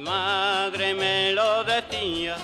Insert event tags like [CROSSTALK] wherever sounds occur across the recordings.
madre me lo decía.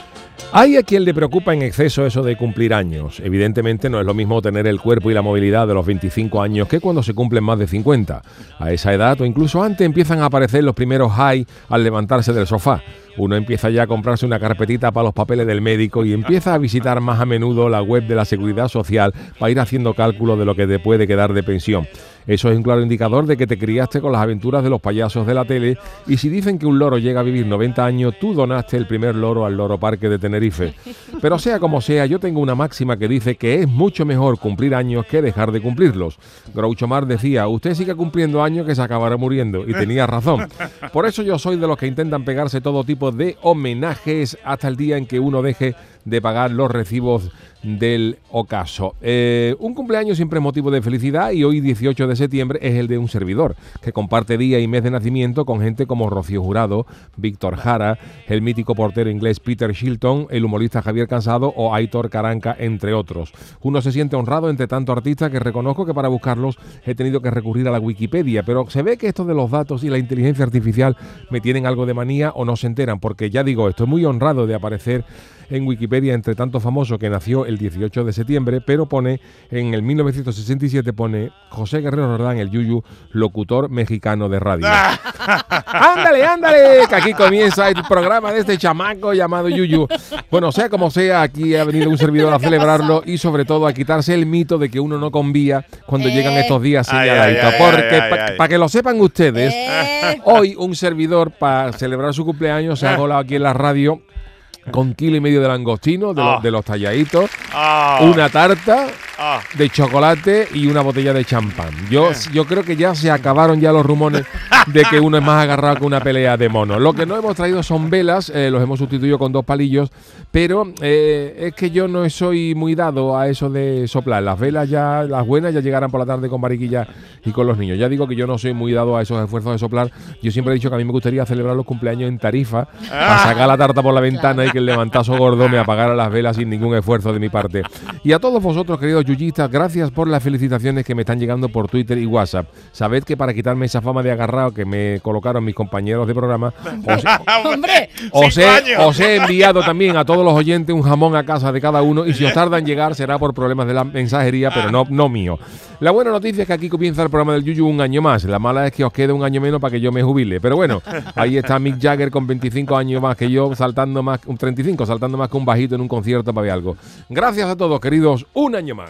Hay a quien le preocupa en exceso eso de cumplir años. Evidentemente no es lo mismo tener el cuerpo y la movilidad de los 25 años que cuando se cumplen más de 50. A esa edad o incluso antes empiezan a aparecer los primeros high al levantarse del sofá. Uno empieza ya a comprarse una carpetita para los papeles del médico y empieza a visitar más a menudo la web de la Seguridad Social para ir haciendo cálculo de lo que te puede quedar de pensión. Eso es un claro indicador de que te criaste con las aventuras de los payasos de la tele y si dicen que un loro llega a vivir 90 años, tú donaste el primer loro al Loro Parque de Tenerife. Pero sea como sea, yo tengo una máxima que dice que es mucho mejor cumplir años que dejar de cumplirlos. Groucho Mar decía, usted sigue cumpliendo años que se acabará muriendo y tenía razón. Por eso yo soy de los que intentan pegarse todo tipo de homenajes hasta el día en que uno deje de pagar los recibos del ocaso. Eh, un cumpleaños siempre es motivo de felicidad y hoy 18 de septiembre es el de un servidor que comparte día y mes de nacimiento con gente como Rocío Jurado, Víctor Jara, el mítico portero inglés Peter Shilton, el humorista Javier Cansado o Aitor Caranca, entre otros. Uno se siente honrado entre tanto artistas que reconozco que para buscarlos he tenido que recurrir a la Wikipedia, pero se ve que esto de los datos y la inteligencia artificial me tienen algo de manía o no se enteran, porque ya digo, estoy muy honrado de aparecer en Wikipedia entre tanto famoso que nació el 18 de septiembre, pero pone en el 1967 pone José Guerrero Roldán, el Yuyu, locutor mexicano de radio. [LAUGHS] ándale, ándale, que aquí comienza el programa de este chamaco llamado Yuyu. Bueno, sea como sea, aquí ha venido un servidor a celebrarlo y sobre todo a quitarse el mito de que uno no convía cuando llegan estos días Ay, señaladitos. ay, ay, Porque para que lo sepan ustedes, Eh. hoy un servidor para celebrar su cumpleaños se ha colado aquí en la radio con kilo y medio de langostino, de, los- Ah. de los talladitos, Ah, una tarta ah. de chocolate y una botella de champán. Yo, yo creo que ya se acabaron ya los rumores de que uno es más agarrado que una pelea de monos. Lo que no hemos traído son velas, eh, los hemos sustituido con dos palillos, pero eh, es que yo no soy muy dado a eso de soplar. Las velas ya, las buenas ya llegarán por la tarde con mariquilla y con los niños. Ya digo que yo no soy muy dado a esos esfuerzos de soplar. Yo siempre he dicho que a mí me gustaría celebrar los cumpleaños en tarifa, para sacar la tarta por la ventana y que el levantazo gordo me apagara las velas sin ningún esfuerzo de mi parte. Y a todos vosotros, queridos yuyistas, gracias por las felicitaciones que me están llegando por Twitter y WhatsApp. Sabed que para quitarme esa fama de agarrado que me colocaron mis compañeros de programa, [LAUGHS] os, Hombre, os he, años. os he enviado también a todos los oyentes un jamón a casa de cada uno y si os tarda en llegar será por problemas de la mensajería, pero no, no mío. La buena noticia es que aquí comienza el programa del Yuyu un año más. La mala es que os quede un año menos para que yo me jubile. Pero bueno, ahí está Mick Jagger con 25 años más que yo, saltando más, un 35, saltando más que un bajito en un concierto para ver algo. Gracias a todos, queridos, un año